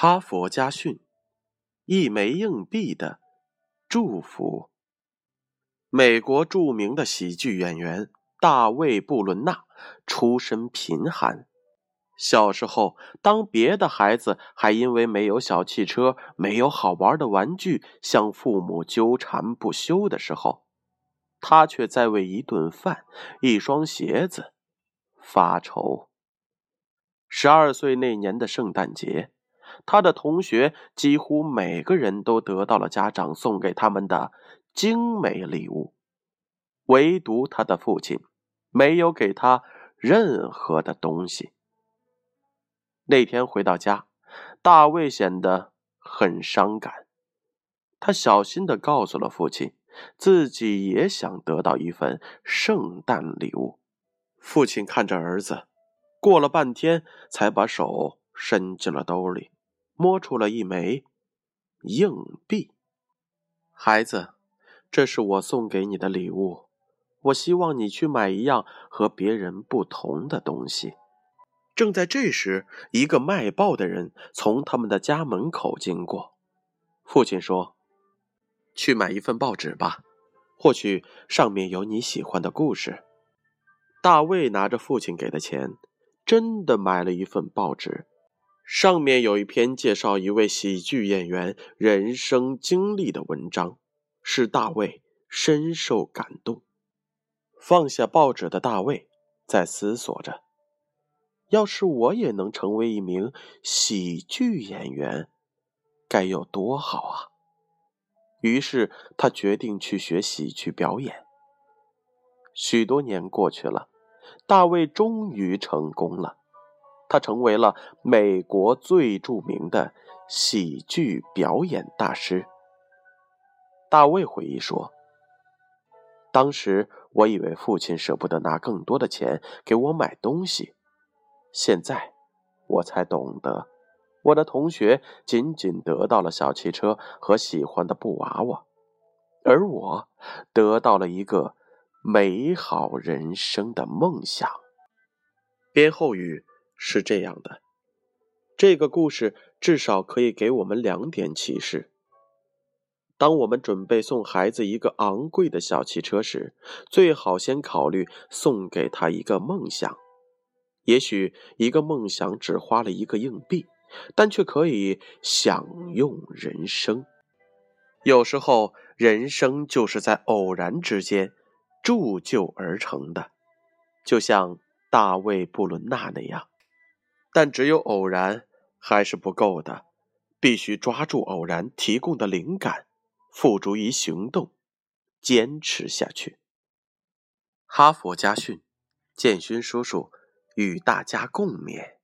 哈佛家训：一枚硬币的祝福。美国著名的喜剧演员大卫·布伦纳出身贫寒，小时候，当别的孩子还因为没有小汽车、没有好玩的玩具向父母纠缠不休的时候，他却在为一顿饭、一双鞋子发愁。十二岁那年的圣诞节。他的同学几乎每个人都得到了家长送给他们的精美礼物，唯独他的父亲没有给他任何的东西。那天回到家，大卫显得很伤感。他小心的告诉了父亲，自己也想得到一份圣诞礼物。父亲看着儿子，过了半天，才把手伸进了兜里。摸出了一枚硬币，孩子，这是我送给你的礼物。我希望你去买一样和别人不同的东西。正在这时，一个卖报的人从他们的家门口经过。父亲说：“去买一份报纸吧，或许上面有你喜欢的故事。”大卫拿着父亲给的钱，真的买了一份报纸。上面有一篇介绍一位喜剧演员人生经历的文章，使大卫深受感动。放下报纸的大卫在思索着：要是我也能成为一名喜剧演员，该有多好啊！于是他决定去学喜剧表演。许多年过去了，大卫终于成功了。他成为了美国最著名的喜剧表演大师。大卫回忆说：“当时我以为父亲舍不得拿更多的钱给我买东西，现在我才懂得，我的同学仅仅得到了小汽车和喜欢的布娃娃，而我得到了一个美好人生的梦想。”编后语。是这样的，这个故事至少可以给我们两点启示：当我们准备送孩子一个昂贵的小汽车时，最好先考虑送给他一个梦想。也许一个梦想只花了一个硬币，但却可以享用人生。有时候，人生就是在偶然之间铸就而成的，就像大卫·布伦纳那样。但只有偶然还是不够的，必须抓住偶然提供的灵感，付诸于行动，坚持下去。哈佛家训，建勋叔叔与大家共勉。